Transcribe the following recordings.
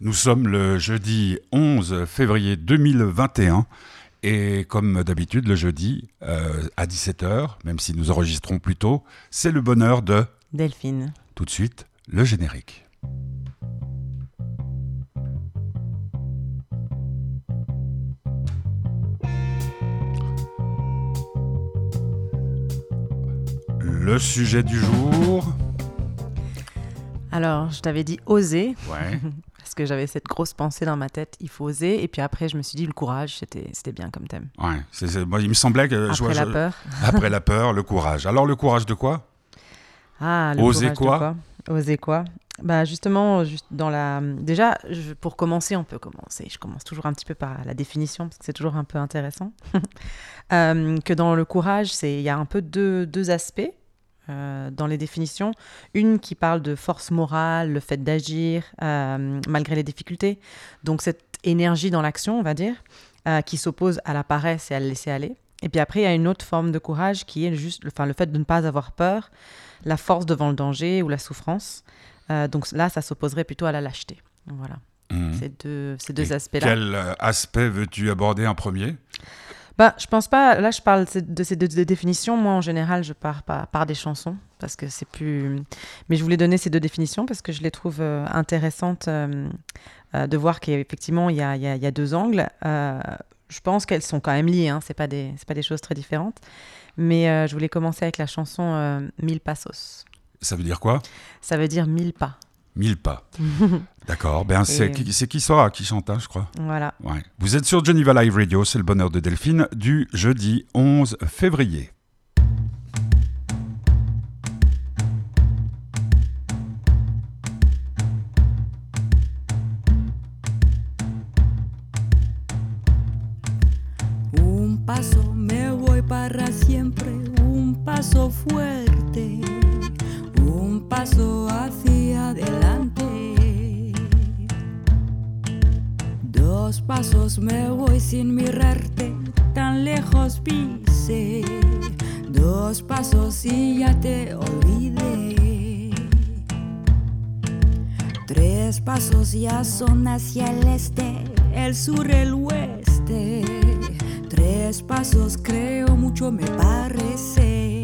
Nous sommes le jeudi 11 février 2021 et comme d'habitude le jeudi euh, à 17h, même si nous enregistrons plus tôt, c'est le bonheur de Delphine. Tout de suite, le générique. Le sujet du jour. Alors, je t'avais dit oser. Ouais. Parce que j'avais cette grosse pensée dans ma tête, il faut oser. Et puis après, je me suis dit, le courage, c'était, bien comme thème. Ouais, moi, il me semblait que je- Après la je- peur. après la peur, le courage. Alors le courage de quoi? Ah, le Oser courage quoi? de Oser quoi? Bah justement, juste dans la. Déjà, je- pour commencer, on peut commencer. Je commence toujours un petit peu par la définition parce que c'est toujours un peu intéressant. Euh, que dans le courage, c'est il y a un peu deux, deux aspects euh, dans les définitions. Une qui parle de force morale, le fait d'agir euh, malgré les difficultés. Donc cette énergie dans l'action, on va dire, euh, qui s'oppose à la paresse et à le laisser aller. Et puis après, il y a une autre forme de courage qui est juste, enfin, le fait de ne pas avoir peur, la force devant le danger ou la souffrance. Donc là, ça s'opposerait plutôt à la lâcheté. Voilà, Mhm. ces deux, ces deux aspects-là. Quel aspect veux-tu aborder en premier? Bah, je pense pas. Là, je parle de ces deux, définitions. Moi, en général, je pars par, par des chansons parce que c'est plus. Mais je voulais donner ces deux définitions parce que je les trouve euh, intéressantes euh, euh, de voir qu'effectivement, il y a, il y a- il y a deux angles. Je pense qu'elles sont quand même liées. Hein. C'est pas des, c'est pas des choses très différentes. Mais je voulais commencer avec la chanson Mille Passos. Ça veut dire quoi? Ça veut dire mille pas. Mille pas. D'accord. Ben, c'est qui, qui Sora qui chante, hein, je crois. Voilà. Ouais. Vous êtes sur Geneva Live Radio, c'est le bonheur de Delphine, du jeudi 11 février. Me voy sin mirarte, tan lejos pise. Dos pasos y ya te olvidé. Tres pasos ya son hacia el este, el sur, el oeste. Tres pasos creo mucho me parece.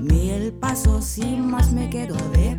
Mil pasos y más me quedo de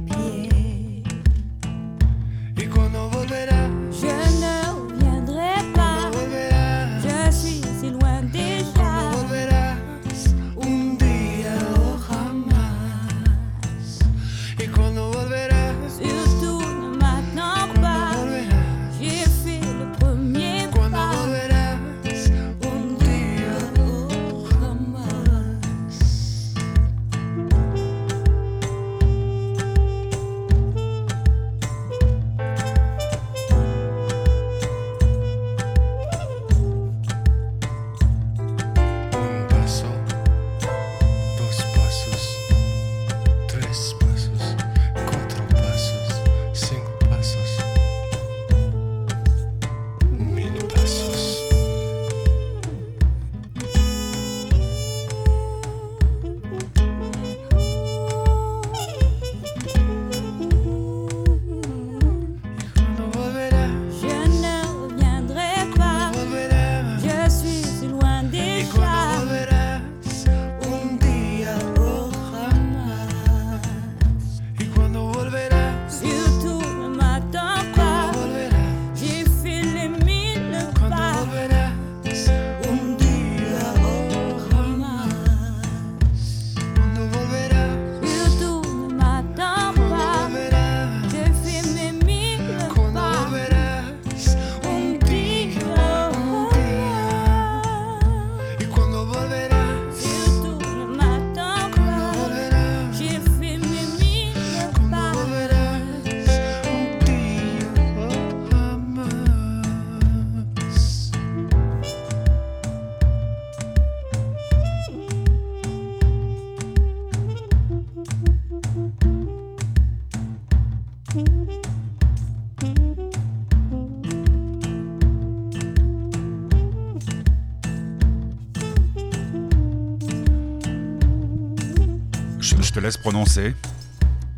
laisse prononcer.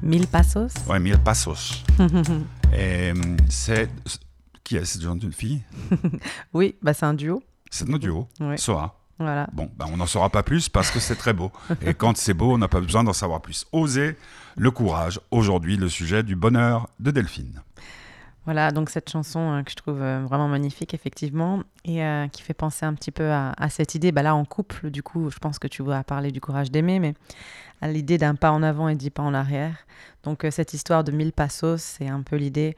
Mille passos? Ouais, mille passos. Et hum, c'est. Qui est cette jeune fille? Oui, bah c'est un duo. C'est notre duo, Ouais. Soa. Voilà. Bon, ben, on n'en saura pas plus parce que c'est très beau. Et quand c'est beau, on n'a pas besoin d'en savoir plus. Oser le courage. Aujourd'hui, le sujet du bonheur de Delphine. Voilà, donc cette chanson euh, que je trouve euh, vraiment magnifique, effectivement, et euh, qui fait penser un petit peu à, à cette idée, bah là en couple, du coup, je pense que tu vas parler du courage d'aimer, mais à l'idée d'un pas en avant et dix pas en arrière. Donc euh, cette histoire de mille passos, c'est un peu l'idée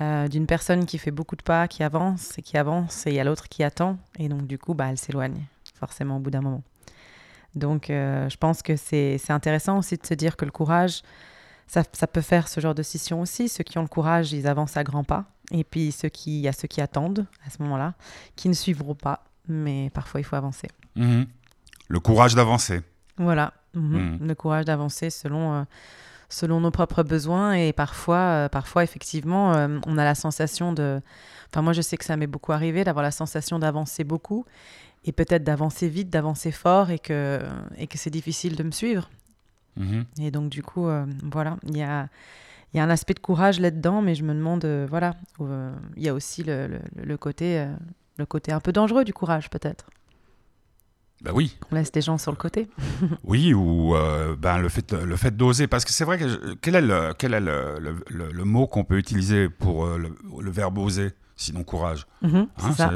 euh, d'une personne qui fait beaucoup de pas, qui avance et qui avance, et il y a l'autre qui attend, et donc du coup, bah, elle s'éloigne, forcément, au bout d'un moment. Donc euh, je pense que c'est intéressant aussi de se dire que le courage, ça, ça peut faire ce genre de scission aussi. Ceux qui ont le courage, ils avancent à grands pas. Et puis ceux qui, il y a ceux qui attendent à ce moment-là, qui ne suivront pas. Mais parfois, il faut avancer. Mhm. Le courage d'avancer. Voilà, Mhm. Mhm. le courage d'avancer selon, euh, selon nos propres besoins. Et parfois, euh, parfois effectivement, euh, on a la sensation de... Enfin, moi, je sais que ça m'est beaucoup arrivé d'avoir la sensation d'avancer beaucoup et peut-être d'avancer vite, d'avancer fort et que, et que c'est difficile de me suivre. Mhm. Et donc, du coup, voilà, il y a, il y a un aspect de courage là-dedans, mais je me demande, voilà, il y a aussi le, le- le côté, le côté un peu dangereux du courage, peut-être. Ben oui, On laisse des gens sur le côté. oui, ou euh, ben, le fait, le fait d'oser. Parce que c'est vrai que je- quel est le, quel est le, le- mot qu'on peut utiliser pour euh, le, verbe oser, sinon courage Mhm, Hein,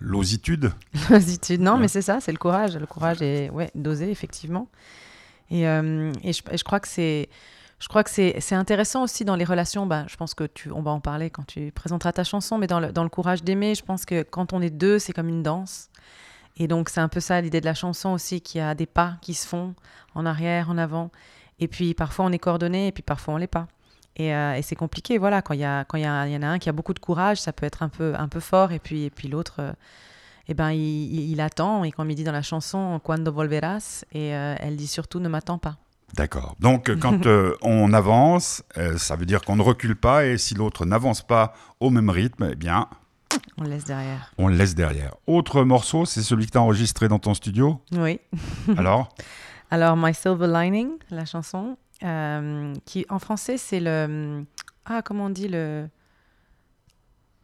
L'ositude L'ositude. Non, Ouais. mais c'est ça, c'est le courage. Le courage est ouais, d'oser, effectivement. Et, euh, et, je, et je crois que c'est. Je crois que c'est intéressant aussi dans les relations. Bah, je pense que tu, on va en parler quand tu présenteras ta chanson, mais dans le, dans le courage d'aimer, je pense que quand on est deux, c'est comme une danse. Et donc, c'est un peu ça l'idée de la chanson aussi, qu'il y a des pas qui se font en arrière, en avant. Et puis, parfois, on est coordonné, et puis parfois, on l'est pas. Et, euh, et c'est compliqué, voilà. Quand il y, a, quand y, a, y en a un qui a beaucoup de courage, ça peut être un peu, un peu fort, et puis, et puis l'autre. euh, eh ben, il, il- il attend, et comme il dit dans la chanson, Cuando volverás, et euh, elle dit surtout ne m'attends pas. D'accord. Donc, quand on avance, ça veut dire qu'on ne recule pas, et si l'autre n'avance pas au même rythme, eh bien, On le laisse derrière. on le laisse derrière. Autre morceau, c'est celui que tu as enregistré dans ton studio. Oui. Alors Alors, My Silver Lining, la chanson, euh, qui en français, c'est le. Ah, comment on dit le.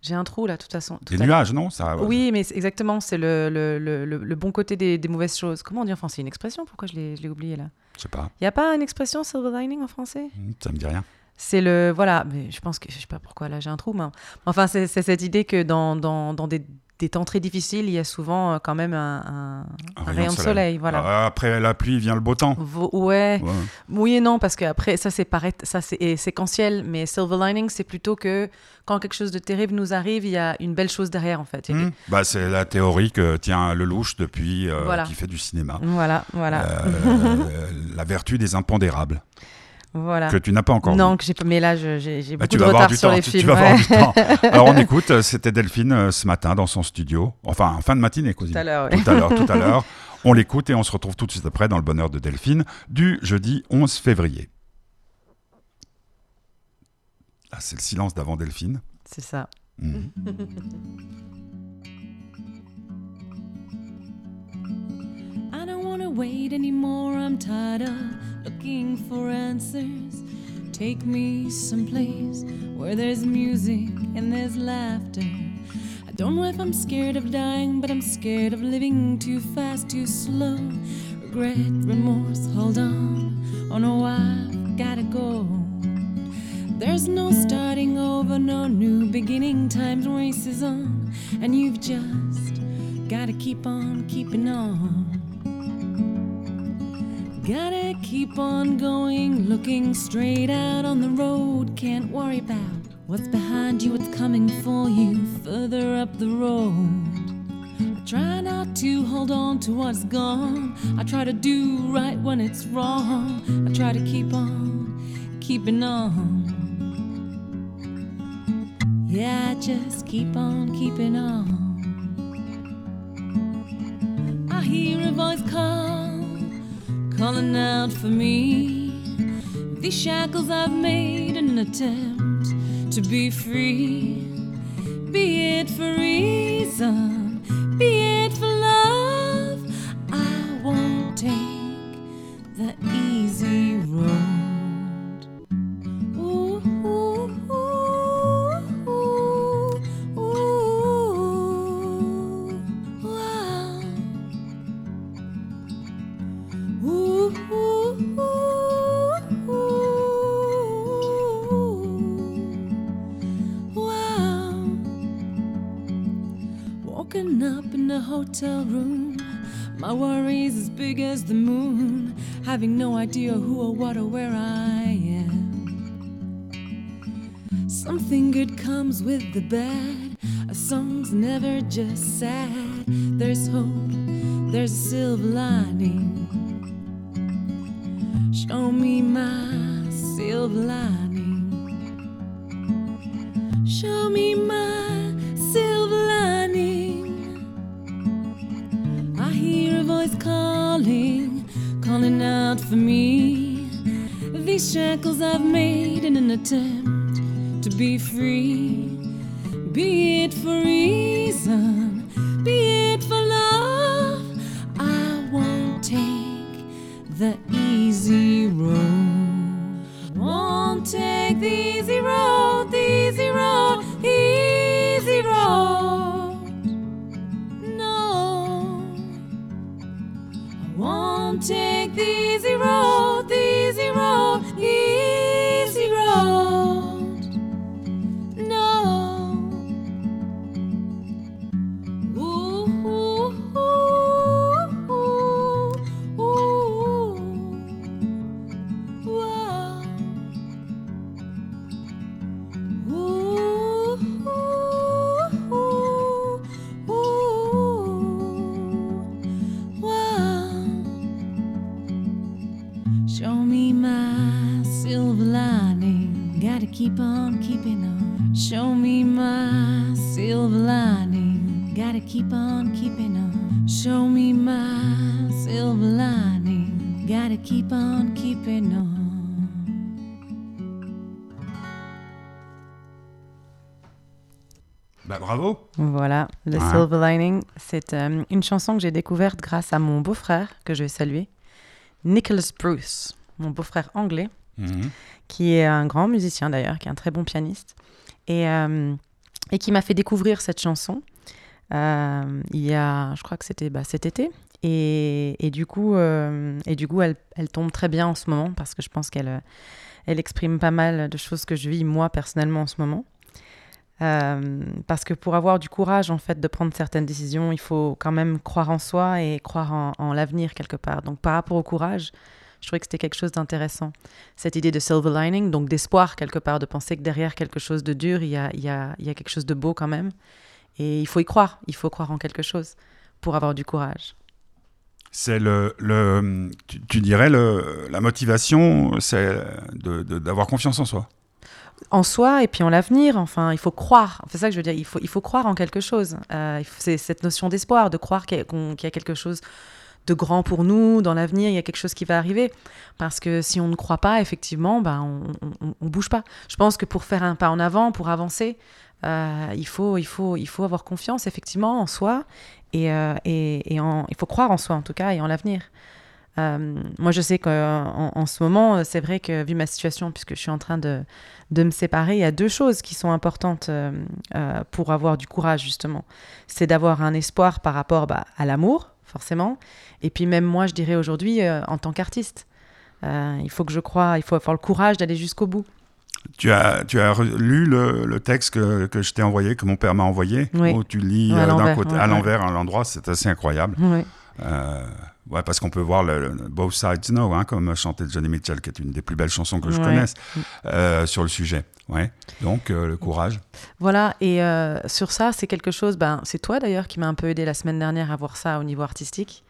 J'ai un trou là, de toute façon. tout Des nuages, non? Ça, Oui, mais exactement, c'est le, le, le, bon côté des, des mauvaises choses. Comment on dit en français? Une expression? Pourquoi je l'ai je l'ai oublié là? Je sais pas, Il n'y a pas une expression silver lining en français? Ça me dit rien. C'est le. Voilà, mais je pense que. Je sais pas pourquoi là j'ai un trou, mais. Enfin, c'est cette idée que dans, dans, dans des, des temps très difficiles, il y a souvent euh, quand même un, un- un rayon de soleil. Voilà. Ah, Après la pluie vient le beau temps. Vo- ouais. Ouais. Oui et non, parce que après ça c'est pareil, ça c'est séquentiel, mais silver lining c'est plutôt que quand quelque chose de terrible nous arrive, il y a une belle chose derrière en fait. Hmm. Bah, c'est la théorie que tient Lelouch depuis, euh, Voilà. qui fait du cinéma. Voilà, voilà, Euh, la vertu des impondérables, voilà. que tu n'as pas encore non, vu. que j'ai pas. Mais là, je- j'ai Bah, beaucoup tu de vas avoir retard du sur temps. les tu, films. tu vas ouais. avoir du temps. Alors on écoute, euh, c'était Delphine euh, ce matin dans son studio, enfin en fin de matinée, cousine. Tout à l'heure. ouais. Tout à l'heure, tout à l'heure. On l'écoute et on se retrouve tout de suite après dans le bonheur de Delphine du jeudi 11 février. Ah, c'est le silence d'avant Delphine. C'est ça. Mhm. I don't wanna wait anymore. I'm tired of looking for answers. Take me someplace where there's music and there's laughter. I don't know if I'm scared of dying, but I'm scared of living too fast, too slow. Regret, remorse, hold on. Oh no, I've gotta go. There's no starting over, no new beginning. Time's races on, and you've just gotta keep on keeping on. Gotta keep on going, looking straight out on the road. Can't worry about what's behind you, what's coming for you further up the road. I try not to hold on to what's gone. I try to do right when it's wrong. I try to keep on keeping on. Yeah, I just keep on keeping on. I hear a voice call, calling out for me. These shackles I've made in an attempt to be free. Be it for reason, be it for idea who or what or where I am. Something good comes with the bad. A song's never just sad. There's hope, there's a silver lining. Show me my silver lining. Be free. Be it for reason, be it for love. I won't take the easy road. Won't take the easy road, the easy road, The Ouais. Silver Lining, c'est euh, une chanson que j'ai découverte grâce à mon beau-frère, que je vais saluer, Nicholas Bruce, mon beau-frère anglais, Mhm. qui est un grand musicien d'ailleurs, qui est un très bon pianiste, et, euh, et qui m'a fait découvrir cette chanson euh, il y a, je crois que c'était bah, cet été. Et, et du coup, et du coup elle, elle tombe très bien en ce moment parce que je pense qu'elle elle exprime pas mal de choses que je vis moi personnellement en ce moment. Euh, parce que pour avoir du courage en fait de prendre certaines décisions, il faut quand même croire en soi et croire en, en l'avenir quelque part. Donc par rapport au courage, je trouvais que c'était quelque chose d'intéressant. Cette idée de silver lining, donc d'espoir quelque part, de penser que derrière quelque chose de dur, il y a, quelque chose de beau quand même. Et il faut y croire, il faut croire en quelque chose pour avoir du courage. C'est le, tu, dirais le, la motivation, c'est d'avoir confiance en soi. En soi et puis en l'avenir. Enfin, il faut croire. C'est ça que je veux dire. Il faut, il faut croire en quelque chose. Euh, c'est cette notion d'espoir, de croire qu'il y, a- quelque chose de grand pour nous dans l'avenir. Il y a quelque chose qui va arriver. Parce que si on ne croit pas, effectivement, ben, on, on bouge pas. Je pense que pour faire un pas en avant, pour avancer, euh, il faut, il faut, il faut avoir confiance effectivement en soi et, euh, et, et en, il faut croire en soi en tout cas et en l'avenir. Euh, moi, je sais qu'en en ce moment, c'est vrai que vu ma situation, puisque je suis en train de, de me séparer, il y a deux choses qui sont importantes euh, euh, pour avoir du courage, justement. C'est d'avoir un espoir par rapport bah, à l'amour, forcément. Et puis même moi, je dirais aujourd'hui, en tant qu'artiste, il faut que je croie, il faut avoir le courage d'aller jusqu'au bout. Tu as, tu as lu le, le texte que, que je t'ai envoyé, que mon père m'a envoyé, Oui. où tu lis Ouais, à ouais, ouais. l'envers, à l'endroit, c'est assez incroyable. Ouais, parce qu'on peut voir le, le Both Sides Know, hein, comme chantait Johnny Mitchell, qui est une des plus belles chansons que je Ouais. connaisse euh, sur le sujet. Ouais. Donc, euh, le courage. Voilà, et euh, sur ça, c'est quelque chose, ben, c'est toi d'ailleurs qui m'a un peu aidé la semaine dernière à voir ça au niveau artistique,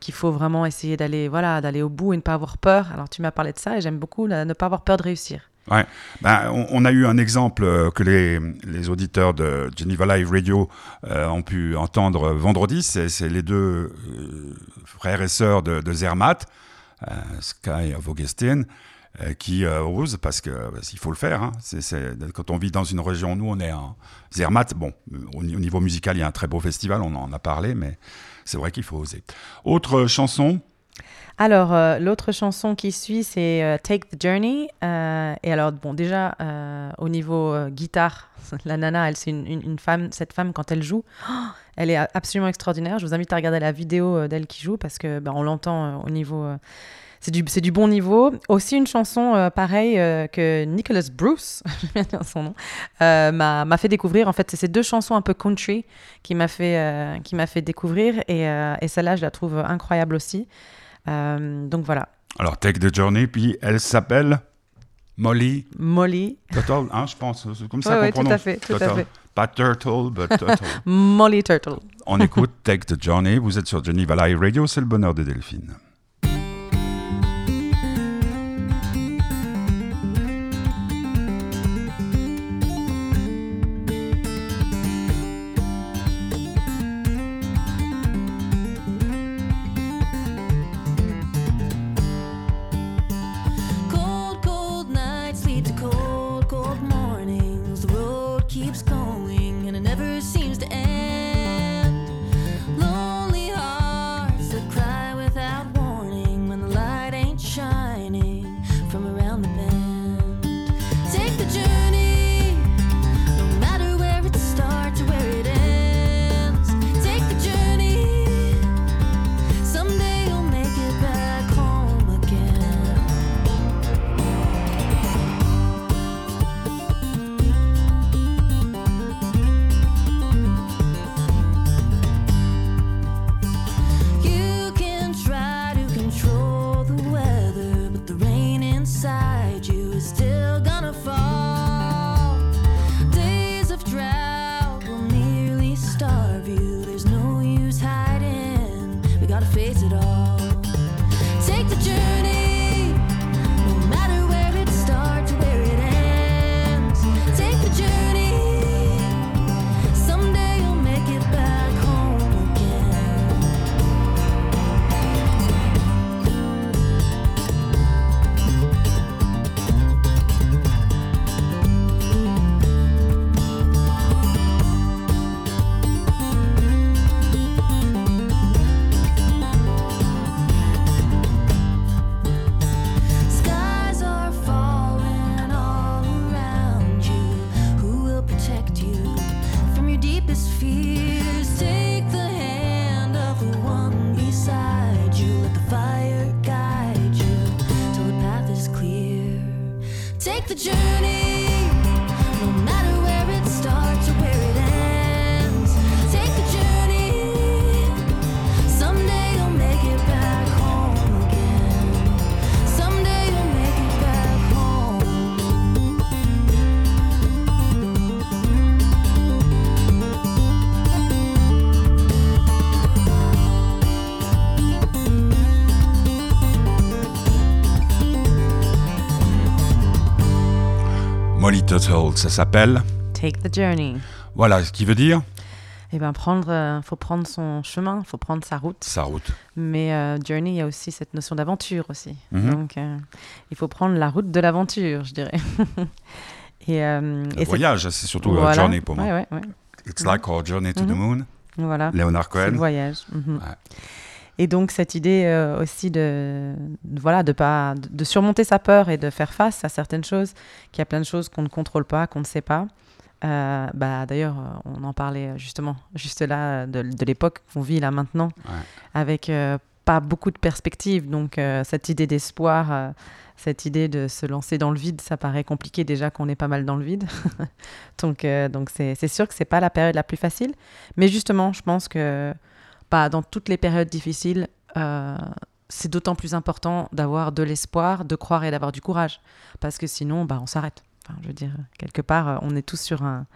qu'il faut vraiment essayer d'aller voilà, d'aller au bout et ne pas avoir peur. Alors tu m'as parlé de ça et j'aime beaucoup la- ne pas avoir peur de réussir. Ben, on, on a eu un exemple que les, les auditeurs de Geneva Live Radio euh, ont pu entendre vendredi. C'est les deux frères et sœurs de, Zermatt, euh, Sky of Augustine, euh, qui euh, osent, parce que il faut le faire. hein. Quand on vit dans une région, nous on est en Zermatt. Bon, au niveau musical, il y a un très beau festival, on en a parlé, mais c'est vrai qu'il faut oser. Autre chanson, Alors, euh, l'autre chanson qui suit, c'est euh, Take the Journey. Euh, et alors, bon, déjà, au niveau guitare, la nana, elle, c'est une, femme. Cette femme, quand elle joue, elle est absolument extraordinaire. Je vous invite à regarder la vidéo d'elle qui joue parce que ben, on l'entend au niveau. c'est du, du bon niveau. Aussi une chanson pareille que Nicholas Bruce, j'aime bien dire son nom, m'a fait découvrir. En fait, c'est ces deux chansons un peu country qui m'a fait, qui m'a fait découvrir. Et, et celle-là, je la trouve incroyable aussi. Euh, donc voilà, Alors, Take the Journey, puis elle s'appelle Molly Molly. Turtle, hein, je pense. C'est comme ça Ouais, qu'on ouais, tout à fait, tout à fait. Pas Turtle, but Turtle. Molly Turtle. On écoute Take the Journey. Vous êtes sur Geneva Live Radio, c'est le bonheur de Delphine. Ça s'appelle. Take the journey. Voilà, ce qui veut dire Eh ben prendre, euh, faut prendre son chemin, faut prendre sa route. sa route. Mais euh, journey, il y a aussi cette notion d'aventure aussi. Mhm. Donc, euh, il faut prendre la route de l'aventure, je dirais. et, Le et c'est- voyage, c'est surtout voilà. journey pour moi. Ouais, ouais, ouais. It's like our journey to the Mhm. moon. Voilà. Léonard C'est le Cohen. voyage. Mhm. Ouais. Et donc cette idée euh, aussi de, de- voilà de pas de, surmonter sa peur et de faire face à certaines choses, qu'il y a plein de choses qu'on ne contrôle pas, qu'on ne sait pas. Euh, bah d'ailleurs euh, on en parlait justement juste là de, de l'époque qu'on vit là maintenant, Ouais. avec euh, pas beaucoup de perspectives. Donc euh, cette idée d'espoir, cette idée de se lancer dans le vide, ça paraît compliqué déjà qu'on est pas mal dans le vide. donc donc c'est c'est sûr que c'est pas la période la plus facile, mais justement je pense que bah, dans toutes les périodes difficiles, euh, c'est d'autant plus important d'avoir de l'espoir, de croire et d'avoir du courage. Parce que sinon, bah, on s'arrête. Enfin, je veux dire, quelque part, euh, on est tous sur un,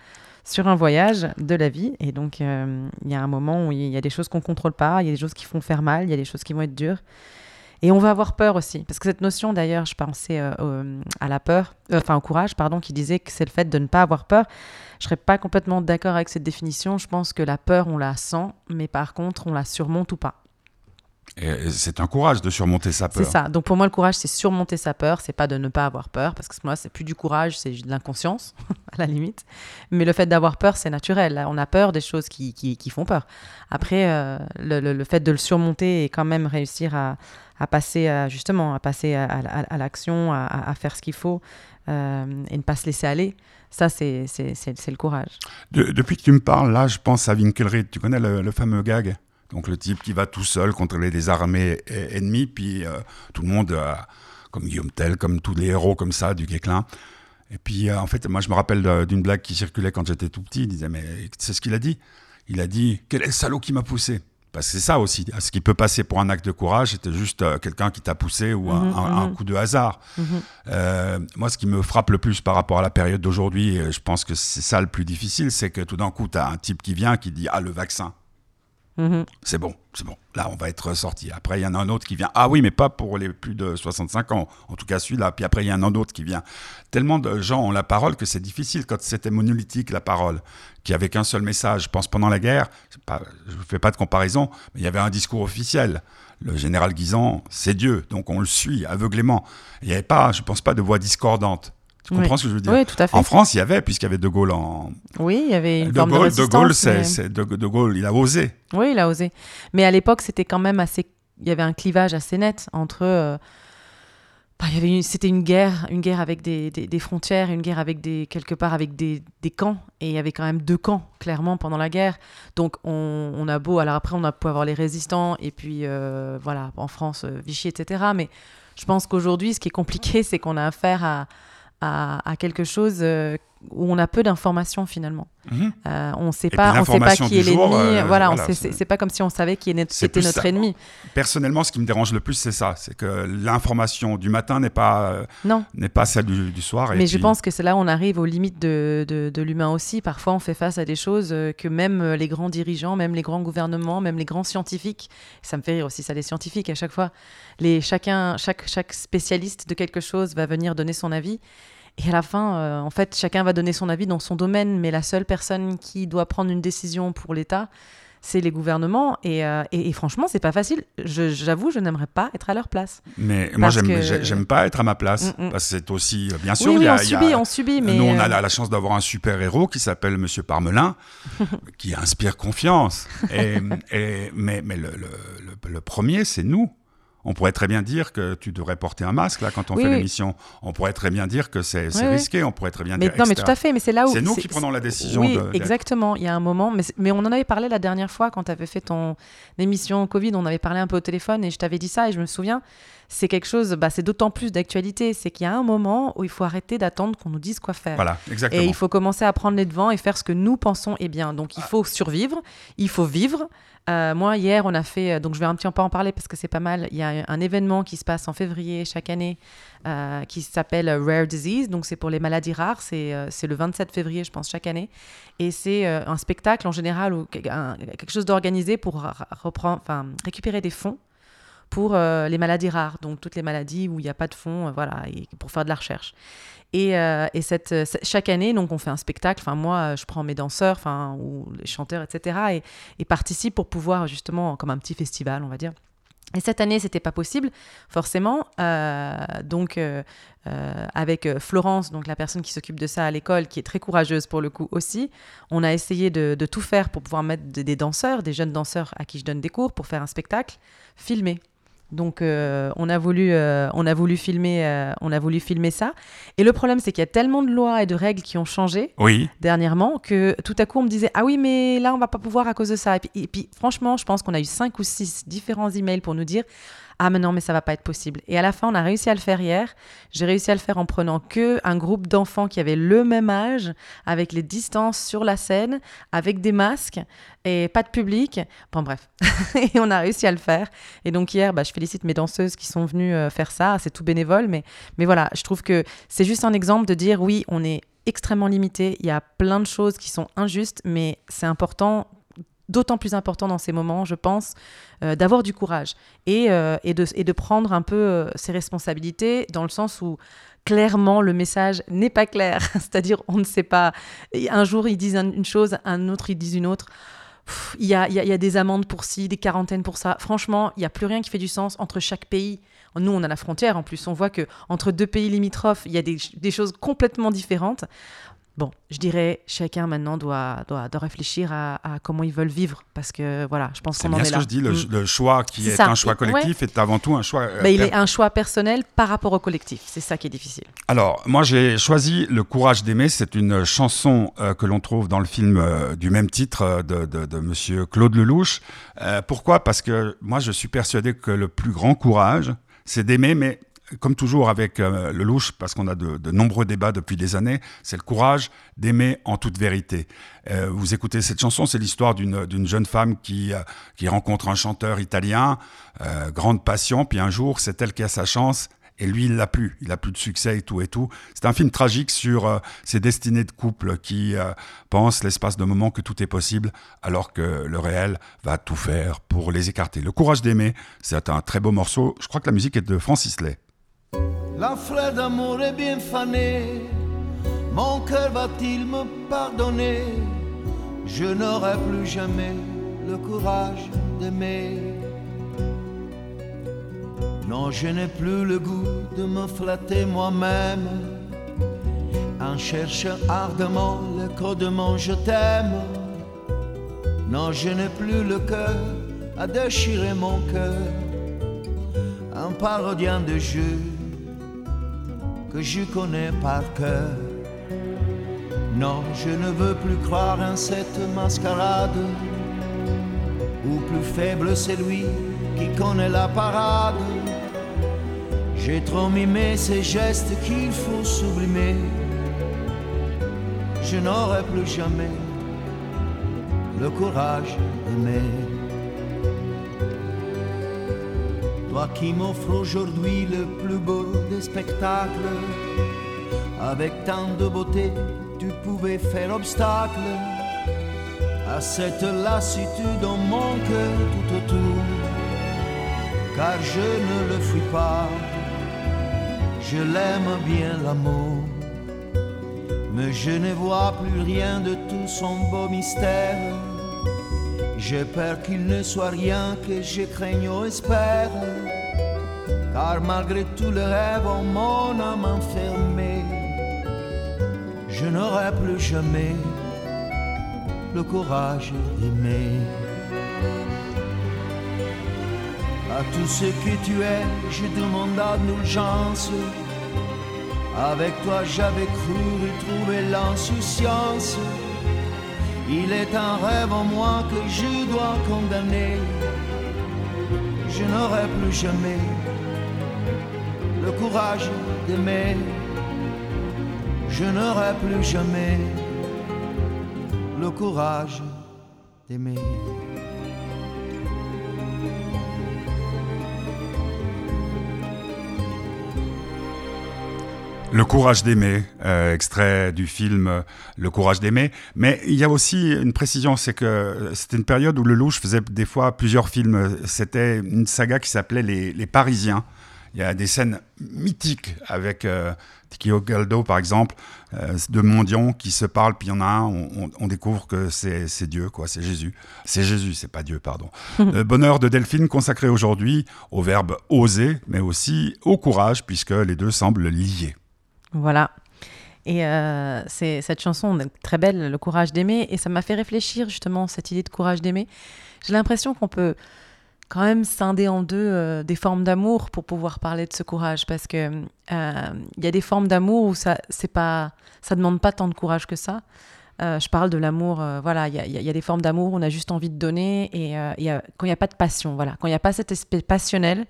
sur un voyage de la vie. Et donc, euh, il y a un moment où il y a des choses qu'on ne contrôle pas, il y a des choses qui font faire mal, il y a des choses qui vont être dures. Et on va avoir peur aussi. Parce que cette notion, d'ailleurs, je pensais euh, à la peur, euh, enfin au courage, pardon, qui disait que c'est le fait de ne pas avoir peur. Je serais pas complètement d'accord avec cette définition. Je pense que la peur, on la sent, mais par contre, on la surmonte ou pas. C'est un courage de surmonter sa C'est peur. ça. Donc pour moi, le courage, c'est surmonter sa peur. C'est pas de ne pas avoir peur, parce que moi, c'est plus du courage, c'est de l'inconscience. à la limite. Mais le fait d'avoir peur, c'est naturel. On a peur des choses qui, qui, qui font peur. Après, euh, le, le- le fait de le surmonter et quand même réussir à, à passer, à- justement, à passer à, à- l'action, à, faire ce qu'il faut euh, et ne pas se laisser aller, ça, c'est c'est- c'est- c'est le courage. De- depuis que tu me parles, là, je pense à Winkelried. Tu connais le, le fameux gag? Donc, le type qui va tout seul contrôler des armées ennemies, puis euh, tout le monde, euh, comme Guillaume Tell, comme tous les héros comme ça, du Guéclin. Et puis, euh, en fait, moi, je me rappelle d'une blague qui circulait quand j'étais tout petit. Il disait, mais c'est ce qu'il a dit. Il a dit, quel est le salaud qui m'a poussé? Parce que c'est ça aussi. Ce qui peut passer pour un acte de courage, c'était juste quelqu'un qui t'a poussé ou un, un- un mhm. coup de hasard. Euh, moi, ce qui me frappe le plus par rapport à la période d'aujourd'hui, je pense que c'est ça le plus difficile, c'est que tout d'un coup, tu as un type qui vient qui dit Ah, le vaccin, Mhm. c'est bon, c'est bon, là, on va être sorti. Après, il y en a un autre qui vient Ah oui, mais pas pour les plus de 65 ans, en tout cas celui-là. Puis après, il y en a un autre qui vient. Tellement de gens ont la parole que c'est difficile quand c'était monolithique, la parole, qui avait qu'un seul message. Je pense pendant la guerre, je ne fais pas de comparaison, mais il y avait un discours officiel. Le général Guisan, c'est Dieu, donc on le suit aveuglément. Il n'y avait pas, je pense pas, de voix discordante. Tu Oui. comprends ce que je veux dire? Oui, tout à fait. En France, il y avait, puisqu'il y avait De Gaulle en. Oui, il y avait une De forme Gaulle, de. Gaulle, c'est, mais- c'est- de, de Gaulle, il a osé. Oui, il a osé. Mais à l'époque, c'était quand même assez. Il y avait un clivage assez net entre. euh, bah, il y avait une- C'était une guerre, une guerre avec des, des- des frontières, une guerre avec des quelque part avec des, des camps. Et il y avait quand même deux camps clairement pendant la guerre. Donc on, on a beau. Alors après, on a pu avoir les résistants et puis euh, voilà en France euh, Vichy, etc. Mais je pense qu'aujourd'hui, ce qui est compliqué, c'est qu'on a affaire à, à, quelque chose euh, où on a peu d'informations finalement. Mhm. Euh, on sait puis pas, on sait pas qui est l'ennemi. euh, voilà, sait- c'est- pas comme si on savait qui était notre ça. ennemi. Personnellement, ce qui me dérange le plus, c'est ça. C'est que l'information du matin n'est pas, euh, Non, n'est pas celle du, du soir. et mais je puis- pense que c'est là où on arrive aux limites de, de, de l'humain aussi. Parfois, on fait face à des choses euh, que même les grands dirigeants, même les grands gouvernements, même les grands scientifiques, ça me fait rire aussi ça les scientifiques à chaque fois, les, chacun, chaque, chaque spécialiste de quelque chose va venir donner son avis. Et à la fin, euh, en fait, chacun va donner son avis dans son domaine, mais la seule personne qui doit prendre une décision pour l'État, c'est les gouvernements. Et, euh, et, et franchement, c'est pas facile. J'avoue, je n'aimerais pas être à leur place. Mais moi, j'aime, que- pas être à ma place. Mm, mm. Parce que c'est aussi, euh, bien sûr, oui, oui, y a, on il y a- subit, on subit, mais Nous, on a euh, la, la chance d'avoir un super héros qui s'appelle Monsieur Parmelin, qui inspire confiance. Et, et- mais mais le, le- le- le premier, c'est nous. On pourrait très bien dire que tu devrais porter un masque là quand on Oui, fait oui. l'émission. On pourrait très bien dire que c'est Oui, risqué. On pourrait très bien mais, dire. non, mais tout à fait. Mais c'est là où C'est nous qui prenons la décision. Oui, de- exactement. Il y a un moment, mais, mais on en avait parlé la dernière fois quand tu avais fait ton émission Covid. On avait parlé un peu au téléphone et je t'avais dit ça et je me souviens. C'est quelque chose, bah, c'est d'autant plus d'actualité. C'est qu'il y a un moment où il faut arrêter d'attendre qu'on nous dise quoi faire. Voilà, exactement. Et il faut commencer à prendre les devants et faire ce que nous pensons est bien. Donc il Ah. faut survivre, il faut vivre. Euh, moi, hier, on a fait, euh, donc je vais un petit peu en parler parce que c'est pas mal. Il y a un événement qui se passe en février chaque année euh, qui s'appelle Rare Disease. Donc c'est pour les maladies rares. C'est euh, le 27 février, je pense, chaque année. Et c'est un spectacle en général ou quelque chose d'organisé pour reprendre, récupérer des fonds pour euh, les maladies rares, donc toutes les maladies où il n'y a pas de fonds, euh, voilà, pour faire de la recherche. Et, euh, chaque année, donc on fait un spectacle. Enfin, moi, je prends mes danseurs, enfin, ou les chanteurs, etc., et, et participe pour pouvoir justement, comme un petit festival, on va dire. Et cette année, c'était pas possible, forcément. Donc, avec Florence, donc la personne qui s'occupe de ça à l'école, qui est très courageuse pour le coup aussi, on a essayé de, de tout faire pour pouvoir mettre des danseurs, des jeunes danseurs à qui je donne des cours pour faire un spectacle filmé. Donc, euh, on a voulu, euh, on a voulu filmer, euh, on a voulu filmer ça. Et le problème, c'est qu'il y a tellement de lois et de règles qui ont changé Oui, dernièrement que tout à coup on me disait ah oui mais là on va pas pouvoir à cause de ça et puis, et puis, franchement je pense qu'on a eu cinq ou six différents emails pour nous dire ah mais non mais ça va pas être possible. Et à la fin on a réussi à le faire hier. J'ai réussi à le faire en prenant que un groupe d'enfants qui avaient le même âge avec les distances sur la scène avec des masques et pas de public. Bon bref. Et on a réussi à le faire. Et donc hier bah, je félicite mes danseuses qui sont venues euh, faire ça. C'est tout bénévole mais mais voilà je trouve que c'est juste un exemple de dire oui on est extrêmement limité. Il y a plein de choses qui sont injustes, mais c'est important, d'autant plus important dans ces moments, je pense, euh, d'avoir du courage et, euh, et, de, prendre un peu euh, ses responsabilités dans le sens où clairement le message n'est pas clair. C'est-à-dire, on ne sait pas. Un jour, ils disent un- une chose, un autre, ils disent une autre. Il y, a, des amendes pour ci, des quarantaines pour ça. Franchement, il n'y a plus rien qui fait du sens entre chaque pays. Nous, on a la frontière en plus. On voit que entre deux pays limitrophes, il y a des choses complètement différentes. Bon, je dirais, chacun maintenant doit, doit, doit réfléchir à, à comment ils veulent vivre. Parce que voilà, je pense C'est qu'on en bien est ce là. que je dis, le, Mm. le choix qui C'est est un choix collectif est avant tout un choix. euh, Ben, il est un choix personnel par rapport au collectif. C'est ça qui est difficile. Alors, moi, j'ai choisi Le courage d'aimer. C'est une chanson euh, que l'on trouve dans le film euh, du même titre de, de, de Monsieur Claude Lelouch. Pourquoi? Parce que moi, je suis persuadé que le plus grand courage, c'est d'aimer, mais comme toujours avec euh, Lelouch, parce qu'on a de, de nombreux débats depuis des années, c'est le courage d'aimer en toute vérité. Euh, vous écoutez cette chanson, c'est l'histoire d'une jeune femme qui, euh, qui rencontre un chanteur italien, euh, grande passion, puis un jour, c'est elle qui a sa chance, et lui, il l'a plus. Il a plus de succès et tout et tout. C'est un film tragique sur euh, ces destinées de couple qui euh, pensent l'espace de moments que tout est possible, alors que le réel va tout faire pour les écarter. Le courage d'aimer, c'est un très beau morceau. Je crois que la musique est de Francis Lay. La fleur d'amour est bien fanée. Mon cœur va-t-il me pardonner? Je n'aurai plus jamais le courage d'aimer. Non, je n'ai plus le goût de me flatter moi-même en cherchant ardemment le code de mon je t'aime. Non, je n'ai plus le cœur à déchirer mon cœur en parodiant de jeux que je connais par cœur. Non, je ne veux plus croire en cette mascarade où plus faible c'est lui qui connaît la parade. J'ai trop mimé ces gestes qu'il faut sublimer. Je n'aurai plus jamais le courage d'aimer. Toi qui m'offres aujourd'hui le plus beau des spectacles, avec tant de beauté, tu pouvais faire obstacle à cette lassitude dans mon cœur tout autour. Car je ne le fuis pas, je l'aime bien l'amour, mais je ne vois plus rien de tout son beau mystère. J'ai peur qu'il ne soit rien que je craigne ou espère. Car malgré tout le rêve en mon âme enfermée, je n'aurai plus jamais le courage d'aimer. À tout ce que tu es, je demande indulgence. Avec toi, j'avais cru retrouver l'insouciance. Il est un rêve en moi que je dois condamner. Je n'aurai plus jamais courage d'aimer. Je n'aurai plus jamais le courage d'aimer. Le courage d'aimer, euh, extrait du film Le courage d'aimer. Mais il y a aussi une précision, c'est que c'était une période où Lelouch faisait des fois plusieurs films. C'était une saga qui s'appelait Les Parisiens. Il y a des scènes mythiques avec euh, Tiki Galdo, par exemple, euh, de mendiants qui se parlent, puis il y en a un, on, découvre que c'est Dieu, quoi, c'est Jésus. C'est Jésus, c'est pas Dieu, pardon. Le bonheur de Delphine consacré aujourd'hui au verbe oser, mais aussi au courage, puisque les deux semblent liés. Voilà. Et euh, c'est cette chanson très belle, Le courage d'aimer, et ça m'a fait réfléchir justement cette idée de courage d'aimer. J'ai l'impression qu'on peut quand même scinder en deux euh, des formes d'amour pour pouvoir parler de ce courage, parce que euh, il y a des formes d'amour où ça c'est pas ça demande pas tant de courage que ça. Euh, je parle de l'amour, euh, voilà, il y y a- des formes d'amour où on a juste envie de donner, et euh, y a- quand il n'y a pas de passion, voilà, quand il n'y a pas cet aspect passionnel,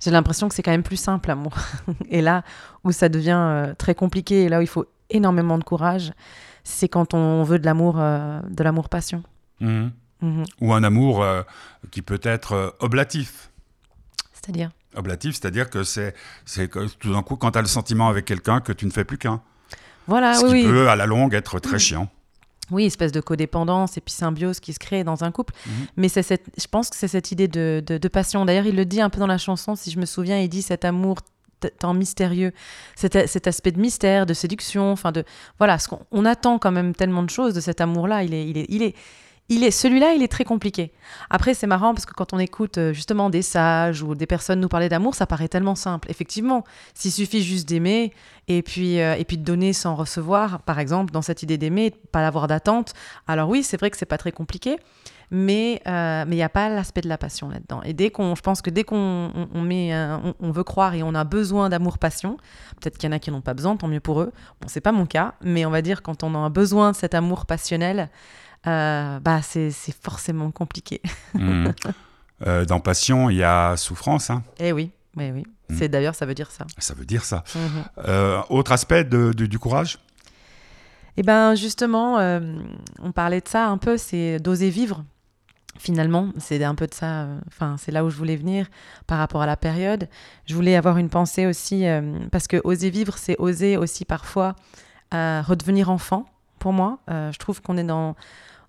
j'ai l'impression que c'est quand même plus simple l'amour. et là où ça devient euh, très compliqué, et là où il faut énormément de courage, c'est quand on veut de l'amour, euh, de l'amour passion. Mhm. Ou un amour euh, qui peut être euh, oblatif. C'est-à-dire? Oblatif, c'est-à-dire que c'est tout d'un coup, quand tu as le sentiment avec quelqu'un, que tu ne fais plus qu'un. Voilà, Ce oui, qui oui. peut, à la longue, être très chiant. Oui, espèce de codépendance et puis symbiose qui se crée dans un couple. Mhm. Mais c'est cette, je pense que c'est cette idée de, de- de passion. D'ailleurs, il le dit un peu dans la chanson, si je me souviens, il dit cet amour tant mystérieux, cet, cet aspect de mystère, de séduction, enfin de voilà, ce qu'on on attend quand même tellement de choses de cet amour-là. Il est, il est, il est, il est celui-là, il est très compliqué. Après, c'est marrant parce que quand on écoute euh, justement des sages ou des personnes nous parler d'amour, ça paraît tellement simple. Effectivement, s'il suffit juste d'aimer et puis euh, et puis de donner sans recevoir, par exemple, dans cette idée d'aimer, pas avoir d'attente. Alors oui, c'est vrai que c'est pas très compliqué, mais euh, mais il n'y a pas l'aspect de la passion là-dedans. Et dès qu'on, je pense que dès qu'on on, met, on veut croire et on a besoin d'amour-passion, peut-être qu'il y en a qui n'ont pas besoin, tant mieux pour eux. Bon, c'est pas mon cas, mais on va dire quand on a besoin de cet amour passionnel, euh, bah c'est forcément compliqué. Hmm. Euh, dans Passion, il y a souffrance. hein. Eh oui, oui, oui. Mm. C'est d'ailleurs, ça veut dire ça. Ça veut dire ça. Mhm. Euh, autre aspect de- de- du courage? Eh ben justement, on parlait de ça un peu, c'est d'oser vivre. Finalement, c'est un peu de ça. Enfin, c'est là où je voulais venir par rapport à la période. Je voulais avoir une pensée aussi parce que oser vivre, c'est oser aussi parfois redevenir enfant. Pour moi, je trouve qu'on est dans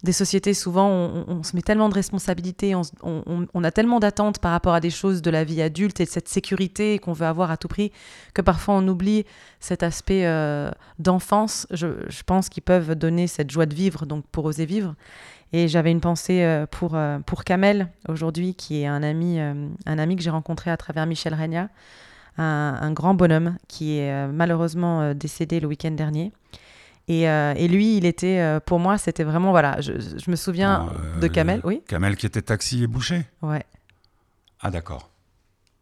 des sociétés souvent, on, se met tellement de responsabilités, on, a tellement d'attentes par rapport à des choses de la vie adulte et de cette sécurité qu'on veut avoir à tout prix que parfois on oublie cet aspect euh, d'enfance, je, pense qu'ils peuvent donner cette joie de vivre, donc pour oser vivre. Et j'avais une pensée euh, pour, euh, pour Kamel, aujourd'hui, qui est un ami, un ami que j'ai rencontré à travers Michel Regna, un, grand bonhomme qui est malheureusement décédé le week-end dernier. Et, euh, et lui, il était, euh, pour moi, c'était vraiment, voilà, je, je me souviens Euh, de Kamel, oui, Kamel qui était taxi et boucher ouais. Ah d'accord.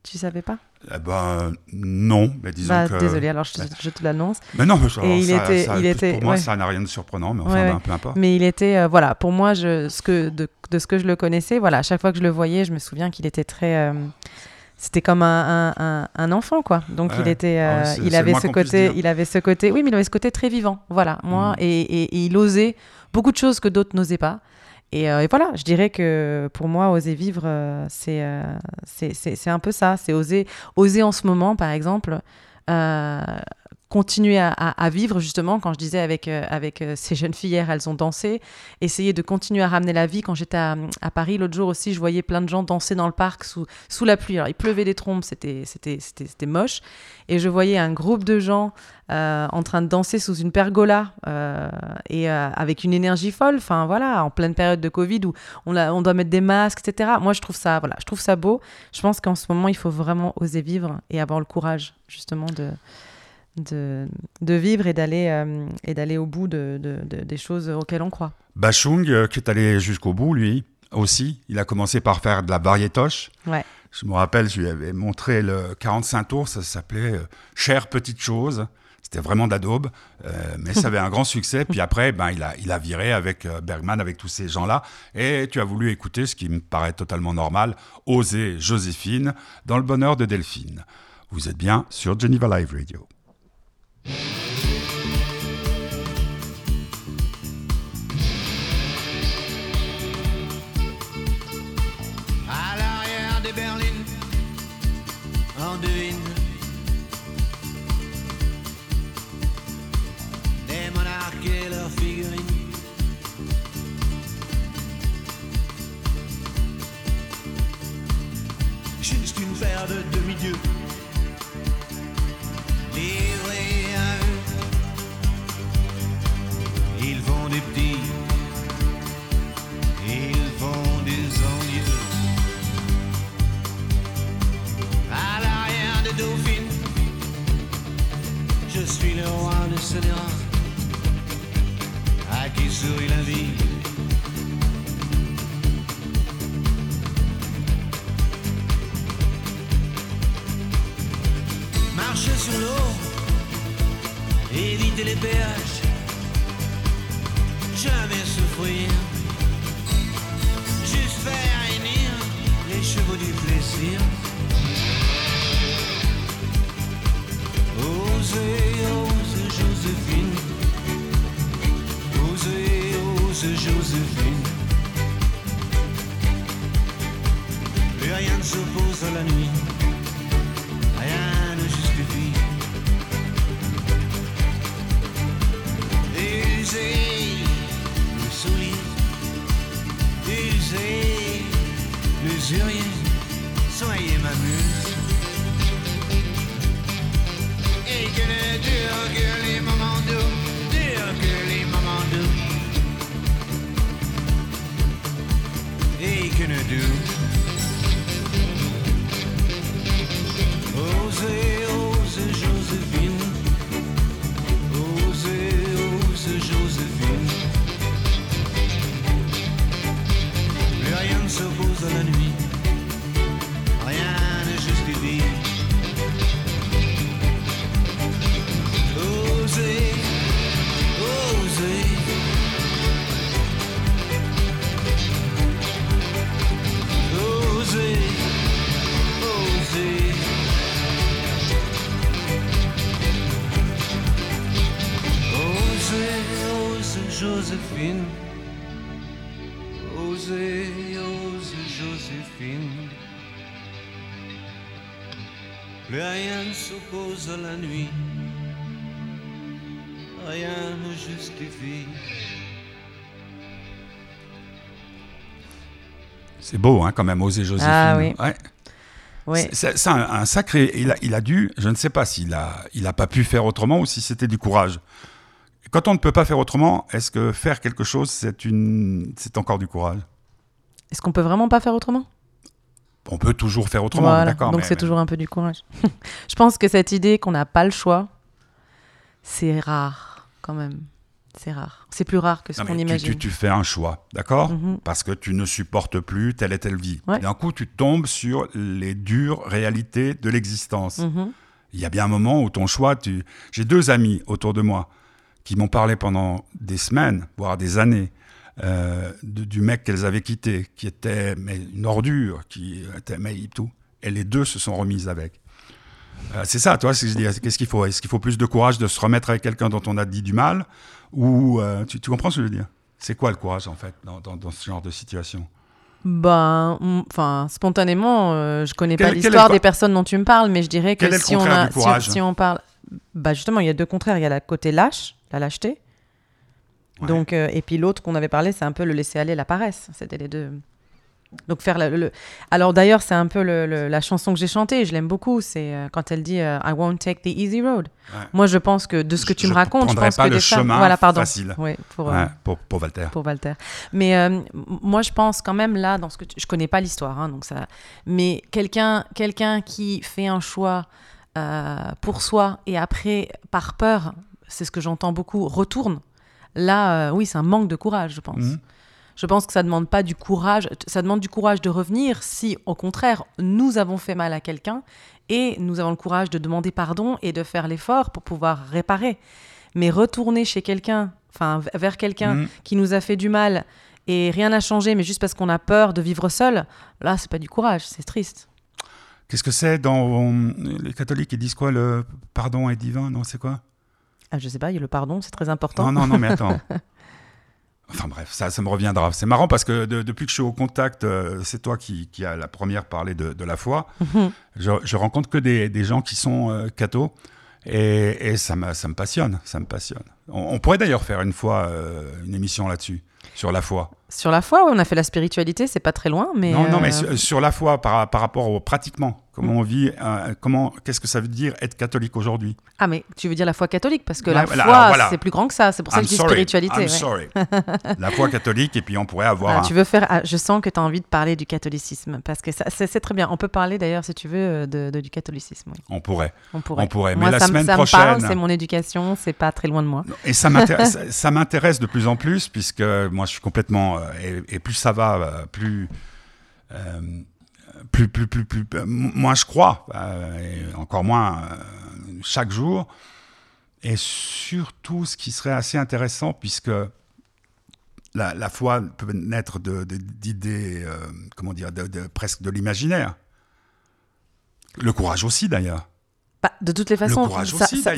Tu savais pas? Eh ben non, mais disons Bah, que... désolé, alors je, te- je te l'annonce. Mais non, mais ça, Et il ça- était- ça- il était- pour moi, ouais. ça n'a rien de surprenant, mais enfin, Ouais, ben, peu importe. Mais il était, voilà, pour moi, je, ce que, de, de ce que je le connaissais, voilà, à chaque fois que je le voyais, je me souviens qu'il était très. C'était comme un, un- enfant, quoi. Donc il Ouais. était, Ah euh, il avait ce côté, il avait ce côté, oui, mais il avait ce côté très vivant, voilà. Moi, Mm. et, et- et il osait beaucoup de choses que d'autres n'osaient pas. Et, euh, et voilà, je dirais que pour moi, oser vivre, euh, c'est euh, c'est un peu ça. C'est oser, oser en ce moment, par exemple, continuer à, vivre, justement, quand je disais avec, euh, avec euh, ces jeunes filles hier, elles ont dansé, essayer de continuer à ramener la vie. Quand j'étais à, Paris l'autre jour aussi, je voyais plein de gens danser dans le parc sous, sous la pluie. Alors, il pleuvait des trompes, c'était moche. Et je voyais un groupe de gens euh, en train de danser sous une pergola et avec une énergie folle. Enfin, voilà, en pleine période de Covid où on, a- on doit mettre des masques, etc. Moi, je trouve ça, voilà, je trouve ça beau. Je pense qu'en ce moment, il faut vraiment oser vivre et avoir le courage, justement, de, de, de vivre et d'aller euh, et d'aller au bout de, de- de- des choses auxquelles on croit. Bachung, euh, qui est allé jusqu'au bout, lui aussi, il a commencé par faire de la variétoche. Ouais. Je me rappelle, je lui avais montré le 45 tours, ça s'appelait euh, Chère petite chose. C'était vraiment d'adobe, mais ça avait un grand succès. Puis après, ben, il, a, il a viré avec Bergman, avec tous ces gens-là. Et tu as voulu écouter ce qui me paraît totalement normal, oser Joséphine dans le bonheur de Delphine. Vous êtes bien sur Geneva Live Radio. Yeah. Le roi de ce draps à qui sourit la vie. Marcher sur l'eau, éviter les péages, jamais souffrir, juste faire réunir les chevaux du plaisir. Osez, Ose Joséphine. Plus rien ne s'oppose à la nuit. Rien ne justifie. Usez le sourire. Usez l'usurier. Soyez ma muse. Rien ne justifie. C'est beau, hein, quand même, oser Joséphine. Ah oui. Ouais. Oui. C'est- un, un sacré. Il a, il a dû, je ne sais pas s'il a, il a pas pu faire autrement ou si c'était du courage. Quand on ne peut pas faire autrement, est-ce que faire quelque chose, c'est une, c'est encore du courage? Est-ce qu'on peut vraiment pas faire autrement? On peut toujours faire autrement, Voilà, d'accord. Donc mais- c'est toujours un peu du courage. je pense que cette idée qu'on n'a pas le choix, c'est rare quand même. C'est rare. C'est plus rare que ce qu'on imagine. tu, tu fais un choix, d'accord Mhm. Parce que tu ne supportes plus telle et telle vie. Ouais. D'un coup, tu tombes sur les dures réalités de l'existence. Mhm. Il y a bien un moment où ton choix, tu... j'ai deux amis autour de moi qui m'ont parlé pendant des semaines, voire des années, euh, de- du mec qu'elles avaient quitté, qui était mais, une ordure, qui était mais, tout. Et les deux se sont remises avec. Euh, c'est ça, toi, c'est ce que je dis. Qu'est-ce qu'il faut? Est-ce qu'il faut plus de courage de se remettre avec quelqu'un dont on a dit du mal? Ou euh, tu, tu comprends ce que je veux dire? C'est quoi le courage en fait dans, dans- dans ce genre de situation? Ben, mm, enfin, spontanément, euh, je connais Quel- pas l'histoire le- des personnes dont tu me parles, mais je dirais que le si on contraire a, du si- courage? si, on parle, bah justement, il y a deux contraires. Il y a la côté lâche, la lâcheté. Ouais. Donc, euh, et puis l'autre qu'on avait parlé, c'est un peu le laisser aller, la paresse. C'était les deux. Donc faire le. le- Alors d'ailleurs, c'est un peu le- la chanson que j'ai chantée. Je l'aime beaucoup. C'est euh, quand elle dit euh, I won't take the easy road. Ouais. Moi, je pense que de ce que Je- tu me racontes, je pense pas que le des femmes- chemin voilà, pardon. facile. Oui, pour, euh, pour, pour Walter. pour Walter. Mais moi, je pense quand même là, dans ce que tu- je connais pas l'histoire, hein, donc ça. Mais quelqu'un, quelqu'un qui fait un choix pour soi et après, par peur, c'est ce que j'entends beaucoup, retourne. Là, oui, c'est un manque de courage, je pense. Mhm. Je pense que ça demande pas du courage, ça demande du courage de revenir si, au contraire, nous avons fait mal à quelqu'un et nous avons le courage de demander pardon et de faire l'effort pour pouvoir réparer. Mais retourner chez quelqu'un, enfin vers quelqu'un Mhm. qui nous a fait du mal et rien n'a changé, mais juste parce qu'on a peur de vivre seul, là, c'est pas du courage, c'est triste. Qu'est-ce que c'est dans les catholiques Ils disent quoi Le pardon est divin? Non, c'est quoi? Ah, je sais pas, il y a le pardon, c'est très important. Non, non, non, mais attends. Enfin bref, ça, ça me reviendra. C'est marrant parce que de- depuis que je suis au contact, euh, c'est toi qui, qui a la première parlé de, de la foi. Mhm. Je, je rencontre que des, des gens qui sont euh, cathos et, et ça, me, ça me passionne. Ça me passionne. On, on pourrait d'ailleurs faire une fois euh, une émission là-dessus, sur la foi. Sur la foi, ouais, on a fait la spiritualité, c'est pas très loin, mais. non, non, mais euh, sur, sur la foi par, par rapport au pratiquement. Comment on vit, euh, comment, qu'est-ce que ça veut dire être catholique aujourd'hui? Ah, mais tu veux dire la foi catholique Parce que Ouais, la voilà, foi, voilà. c'est plus grand que ça. C'est pour ça I'm que je dis spiritualité. I'm ouais. sorry. la foi catholique, et puis on pourrait avoir. Ah, un- tu veux faire. ah, je sens que tu as envie de parler du catholicisme. Parce que ça, c'est, très bien. On peut parler d'ailleurs, si tu veux, euh, de, de- du catholicisme. oui. On pourrait. On pourrait. On pourrait. Moi, Mais la ça, me- semaine ça prochaine- c'est mon éducation, c'est pas très loin de moi. Et ça m'intéresse, ça m'intéresse de plus en plus, puisque moi je suis complètement. Euh, et, et plus ça va, euh, plus. euh, plus, plus, plus, plus, moins je crois, euh, et encore moins chaque jour. Et surtout, ce qui serait assez intéressant, puisque la, la foi peut naître de- de- d'idées, comment dire, de, presque de l'imaginaire. Le courage aussi, d'ailleurs. Bah, de toutes les façons,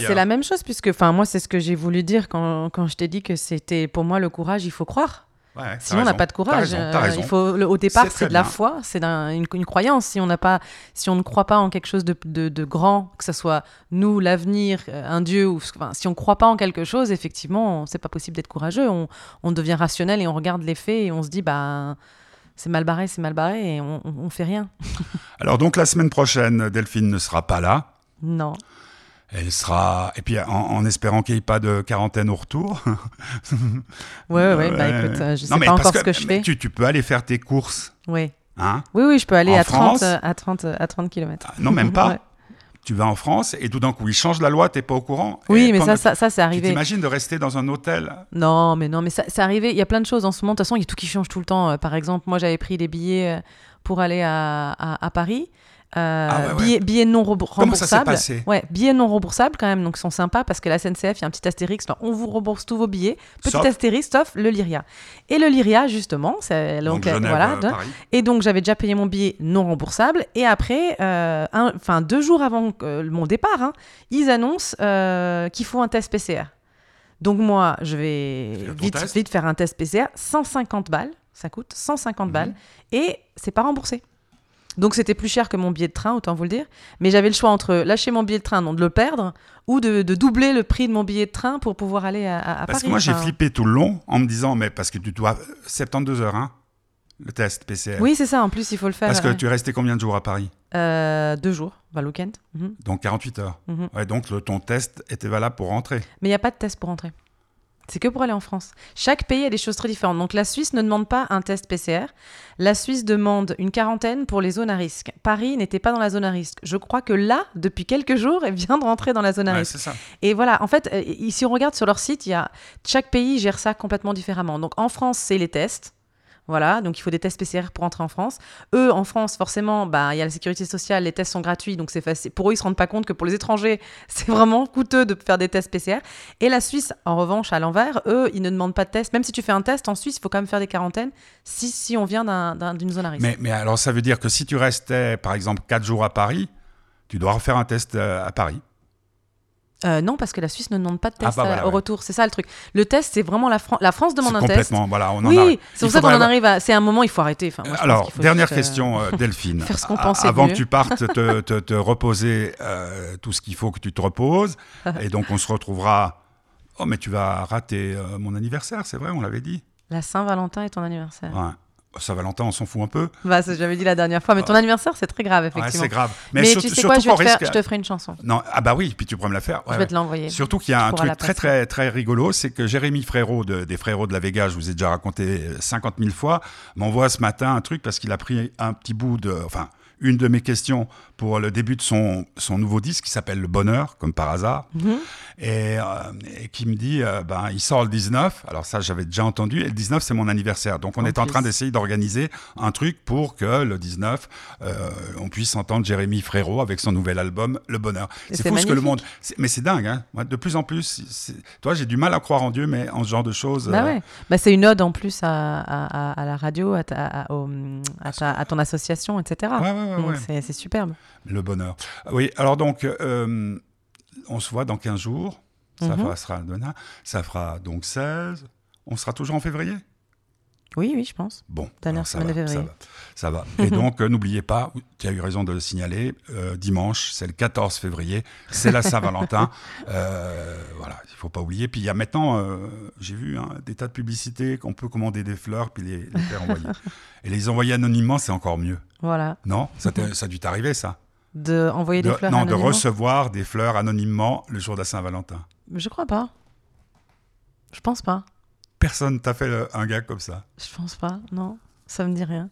c'est la même chose, puisque enfin, moi, c'est ce que j'ai voulu dire quand, quand je t'ai dit que c'était pour moi le courage, il faut croire. Ouais, Sinon, on n'a pas de courage. raison, Euh, raison. il faut, le- au départ, C'est de la bien. foi, c'est une, une croyance. Si on pas, si on ne croit pas en quelque chose de, de- de grand, que ce soit nous, l'avenir, euh, un dieu, ou enfin, si on ne croit pas en quelque chose, effectivement, c'est pas possible d'être courageux. On, on devient rationnel et on regarde les faits et on se dit, bah, c'est mal barré, c'est mal barré, et on, on fait rien. Alors donc la semaine prochaine, Delphine ne sera pas là. Non. Elle sera. Et puis en, en espérant qu'il n'y ait pas de quarantaine au retour. Ouais, ouais, ouais, bah écoute, euh, je sais Non, mais pas encore ce que je fais. Tu, tu peux aller faire tes courses. Oui. Hein oui, oui, je peux aller En à 30, France euh, à 30, euh, à 30 km. Ah, non, même pas. Ouais. Tu vas en France et tout d'un coup, ils changent la loi, t'es pas au courant. Oui, Et mais ça, ça, ça c'est Tu arrivé. t'imagines de rester dans un hôtel? Non, mais non, mais ça, c'est arrivé. Il y a plein de choses en ce moment. De toute façon, il y a tout qui change tout le temps. Par exemple, moi, j'avais pris des billets pour aller à, à, à Paris. Euh, Ah ouais, ouais. Billets, billets non Comment ça remboursables. passé? Ouais, billets non remboursables quand même, donc ils sont sympas parce que la SNCF, il y a un petit astérix, là, on vous rembourse tous vos billets, petit Sauf- astérix, sauf le Lyria. Et le Lyria, justement, c'est Donc, donc, euh, Genève, voilà. euh, de- et donc j'avais déjà payé mon billet non remboursable. Et après, euh, enfin deux jours avant euh, mon départ, hein, ils annoncent qu'il faut un test PCR. Donc moi, je vais vite, test? vite faire un test PCR, 150 balles, ça coûte 150 Mhm. balles, et c'est pas remboursé. Donc c'était plus cher que mon billet de train, autant vous le dire. Mais j'avais le choix entre lâcher mon billet de train, donc de le perdre, ou de, de doubler le prix de mon billet de train pour pouvoir aller à, à- à Parce Paris. que moi, j'ai flippé tout le long en me disant, mais parce que tu dois 72 heures, hein, le test PCR. Oui, c'est ça, en plus il faut le faire. Parce que ouais. tu es resté combien de jours à Paris? Euh, deux jours, bah, le week-end. Mhm, Donc 48 heures. Ouais, donc le- ton test était valable pour rentrer. Mais il n'y a pas de test pour entrer. C'est que pour aller en France. Chaque pays a des choses très différentes. Donc la Suisse ne demande pas un test PCR. La Suisse demande une quarantaine pour les zones à risque. Paris n'était pas dans la zone à risque. Je crois que là, depuis quelques jours, elle vient de rentrer dans la zone à Ouais, risque. ça. Et voilà, en fait, euh, ici on regarde sur leur site, il y a chaque pays gère ça complètement différemment. Donc en France, c'est les tests. Voilà, donc il faut des tests PCR pour entrer en France. Eux, en France, forcément, bah, il y a la sécurité sociale, les tests sont gratuits, donc c'est facile. Pour eux, ils se rendent pas compte que pour les étrangers, c'est vraiment coûteux de faire des tests PCR. Et la Suisse, en revanche, à l'envers, eux, ils ne demandent pas de test. Même si tu fais un test en Suisse, il faut quand même faire des quarantaines si, si on vient d'un- d'un- d'une zone à risque. Mais, mais alors, ça veut dire que si tu restais, par exemple, 4 jours à Paris, tu dois refaire un test euh, à Paris. Euh, non, parce que la Suisse ne demande pas de test Ah bah à- voilà, au ouais. retour. C'est ça le truc. Le test, c'est vraiment la, Fran- la France demande un test. complètement, voilà, on en oui, c'est pour ça qu'on en arrive à. C'est un moment, il faut arrêter. Enfin, moi, je pense Alors, faut dernière juste, euh, question, euh, Delphine. faire ce qu'on pensait Avant mieux. que tu partes te, te- te reposer euh, tout ce qu'il faut que tu te reposes. et donc, on se retrouvera. Oh, mais tu vas rater euh, mon anniversaire, c'est vrai, on l'avait dit. La Saint-Valentin est ton anniversaire. Ouais. Saint-Valentin, on s'en fout un peu. Bah, j'avais dit la dernière fois, mais ton anniversaire, c'est très grave, Ouais, effectivement. c'est grave. Mais, tu sais quoi, je vais, te faire- risque- je te ferai une chanson. Non, ah bah oui, puis tu pourrais me la faire. je ouais, vais ouais. te l'envoyer. Surtout qu'il y a Tu un pourras truc très très très rigolo, c'est que Jérémy Frérot de- des Frérots de la Vega, je vous ai déjà raconté 50 000 fois, m'envoie ce matin un truc parce qu'il a pris un petit bout de, enfin une de mes questions pour le début de son, son nouveau disque qui s'appelle Le Bonheur, comme par hasard, Mhm. et, euh, et qui me dit, euh, ben il sort le 19. Alors ça j'avais déjà entendu. Et le 19 c'est mon anniversaire, donc on En est en train d'essayer d'organiser un truc pour que le 19 euh, on puisse entendre Jérémy Frérot avec son nouvel album Le Bonheur. C'est fou ce que le monde. Mais c'est dingue, hein. Moi, de plus en plus. Toi, j'ai du mal à croire en Dieu, mais en ce genre de choses. Bah ouais. Bah, c'est une ode en plus à, à- à- à la radio, à, ta- à- au- à ta- à ton association, etc. Ouais, ouais, ouais, Donc ouais. c'est- superbe. Le bonheur. Oui, alors donc, euh, on se voit dans 15 jours. Ça Mhm. fera, sera demain. Ça fera donc 16. On sera toujours en février? Oui, oui, je pense. Bon, Dernière ça semaine va, de ça février. va, ça va. Et donc, euh, n'oubliez pas, tu as eu raison de le signaler, euh, dimanche, c'est le 14 février, c'est la Saint-Valentin. Euh, voilà, il faut pas oublier. Puis il y a maintenant, j'ai vu hein, des tas de publicités qu'on peut commander des fleurs puis les, les faire envoyer. Et les envoyer anonymement, c'est encore mieux. Voilà. Non? Ça, ça a dû t'arriver, ça? De envoyer De- des fleurs Non, de recevoir des fleurs anonymement le jour de la Saint-Valentin. Je crois pas. Je pense pas. Personne t'a fait le- un gars comme ça. Je pense pas. Non, ça me dit rien.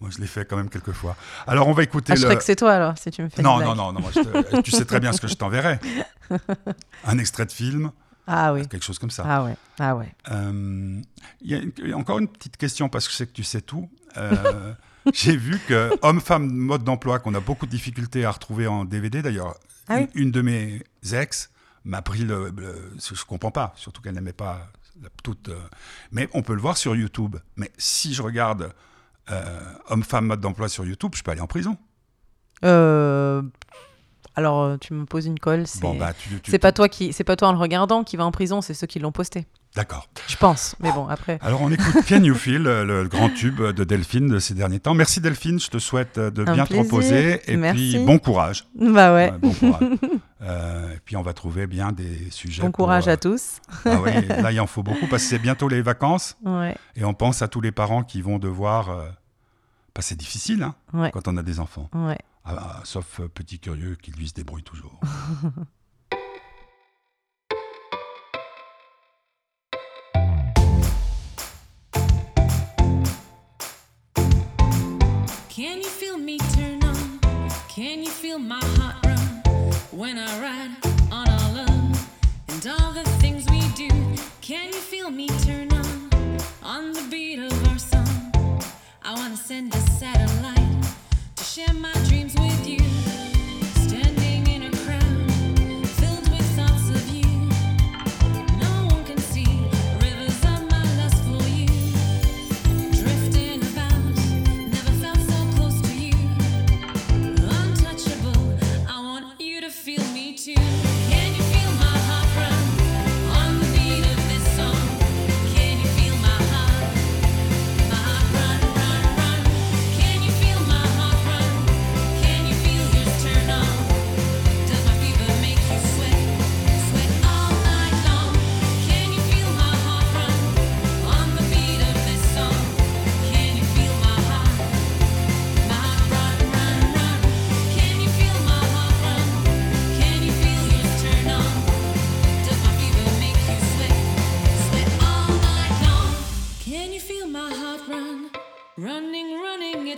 Moi, je l'ai fait quand même quelques fois. Alors, on va écouter Ah, je le... crois que c'est toi alors, si tu me fais Non, non, non, non, je te- tu sais très bien ce que je t'enverrai. Un extrait de film, Ah oui. quelque chose comme ça. Ah ouais. Ah ouais. Euh, Il y a une- encore une petite question parce que je sais que tu sais tout. Euh, J'ai vu que homme-femme mode d'emploi qu'on a beaucoup de difficultés à retrouver en DVD. D'ailleurs, Ah oui une, une de mes ex m'a pris le, le- je comprends pas, surtout qu'elle n'aimait pas toute. euh, mais on peut le voir sur YouTube. Mais si je regarde euh, homme-femme mode d'emploi sur YouTube, je peux aller en prison. Euh, Alors, euh, tu me poses une colle. C'est Bon, bah, pas toi qui, c'est pas toi en le regardant qui va en prison, c'est ceux qui l'ont posté. D'accord. Je pense. Mais bon, après. Alors on écoute Can You Feel, le, le grand tube de Delphine de ces derniers temps. Merci Delphine, je te souhaite de Un bien te plaisir. reposer et Merci. puis bon courage. Bah ouais. Ouais, bon courage. Euh, et puis on va trouver bien des sujets. Bon pour, courage euh, à tous. Ah oui, là il en faut beaucoup parce que c'est bientôt les vacances Ouais. et on pense à tous les parents qui vont devoir. Euh, bah, c'est difficile hein, Ouais. quand on a des enfants. Ouais. Ah, sauf euh, petit curieux qui lui se débrouille toujours. Can you feel me turn on? Can you feel my heart when I ride on our love and all the things we do? Can you feel me turn on on the beat of our song? I wanna send a satellite to share my dreams with you.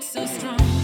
So strong.